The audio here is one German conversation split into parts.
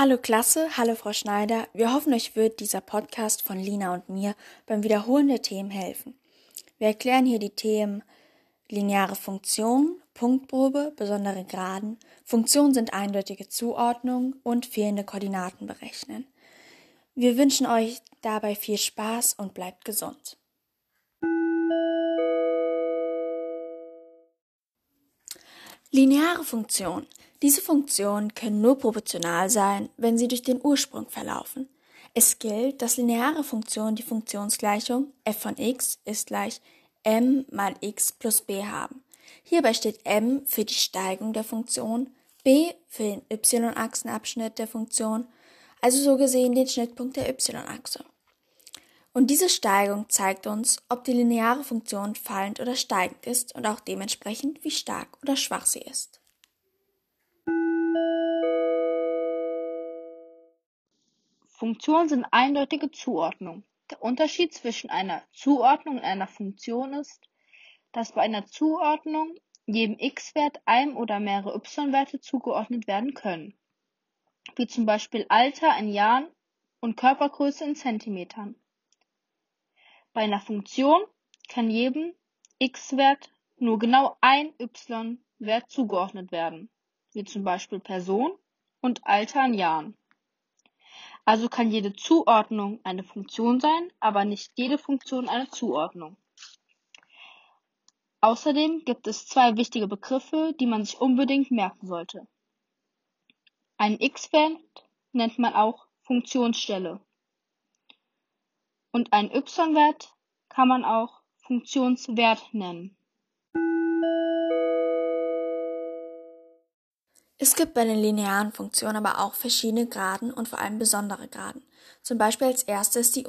Hallo Klasse, hallo Frau Schneider. Wir hoffen, euch wird dieser Podcast von Lina und mir beim Wiederholen der Themen helfen. Wir erklären hier die Themen lineare Funktion, Punktprobe, besondere Graden, Funktionen sind eindeutige Zuordnung und fehlende Koordinaten berechnen. Wir wünschen euch dabei viel Spaß und bleibt gesund. Lineare Funktionen. Diese Funktionen können nur proportional sein, wenn sie durch den Ursprung verlaufen. Es gilt, dass lineare Funktionen die Funktionsgleichung f von x ist gleich m mal x plus b haben. Hierbei steht m für die Steigung der Funktion, b für den y-Achsenabschnitt der Funktion, also so gesehen den Schnittpunkt der y-Achse. Und diese Steigung zeigt uns, ob die lineare Funktion fallend oder steigend ist und auch dementsprechend, wie stark oder schwach sie ist. Funktionen sind eindeutige Zuordnung. Der Unterschied zwischen einer Zuordnung und einer Funktion ist, dass bei einer Zuordnung jedem x-Wert einem oder mehrere y-Werte zugeordnet werden können, wie zum Beispiel Alter in Jahren und Körpergröße in Zentimetern. Bei einer Funktion kann jedem x-Wert nur genau ein y-Wert zugeordnet werden, wie zum Beispiel Person und Alter in Jahren. Also kann jede Zuordnung eine Funktion sein, aber nicht jede Funktion eine Zuordnung. Außerdem gibt es zwei wichtige Begriffe, die man sich unbedingt merken sollte. Ein x-Wert nennt man auch Funktionsstelle und ein y-Wert kann man auch Funktionswert nennen. Es gibt bei den linearen Funktionen aber auch verschiedene Graden und vor allem besondere Graden. Zum Beispiel als erstes die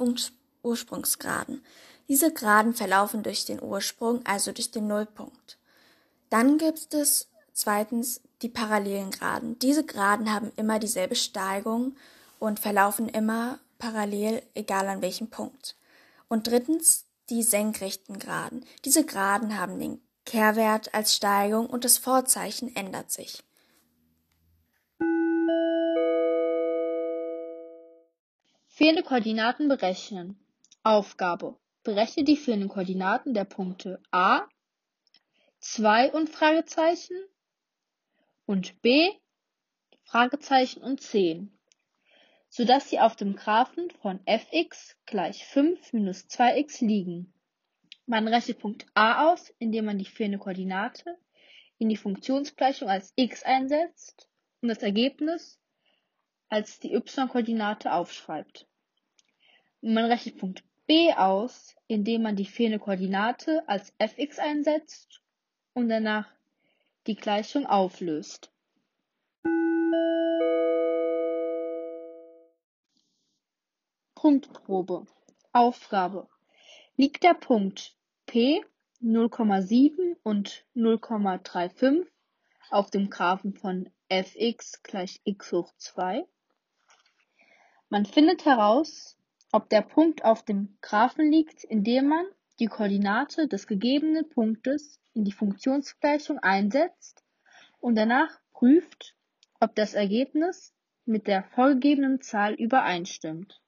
Ursprungsgraden. Diese Graden verlaufen durch den Ursprung, also durch den Nullpunkt. Dann gibt es zweitens die parallelen Graden. Diese Graden haben immer dieselbe Steigung und verlaufen immer parallel, egal an welchem Punkt. Und drittens die senkrechten Graden. Diese Graden haben den Kehrwert als Steigung und das Vorzeichen ändert sich. Fehlende Koordinaten berechnen. Aufgabe. Berechne die fehlenden Koordinaten der Punkte a, 2 und Fragezeichen und b, Fragezeichen und 10 sodass sie auf dem Graphen von fx gleich 5 minus 2x liegen. Man rechnet Punkt a aus, indem man die fehlende Koordinate in die Funktionsgleichung als x einsetzt und das Ergebnis als die y-Koordinate aufschreibt. Man rechnet Punkt b aus, indem man die fehlende Koordinate als fx einsetzt und danach die Gleichung auflöst. Punktprobe Aufgabe Liegt der Punkt P 0,7 und 0,35 auf dem Graphen von fx gleich x hoch 2? Man findet heraus, ob der Punkt auf dem Graphen liegt, indem man die Koordinate des gegebenen Punktes in die Funktionsgleichung einsetzt und danach prüft, ob das Ergebnis mit der vorgegebenen Zahl übereinstimmt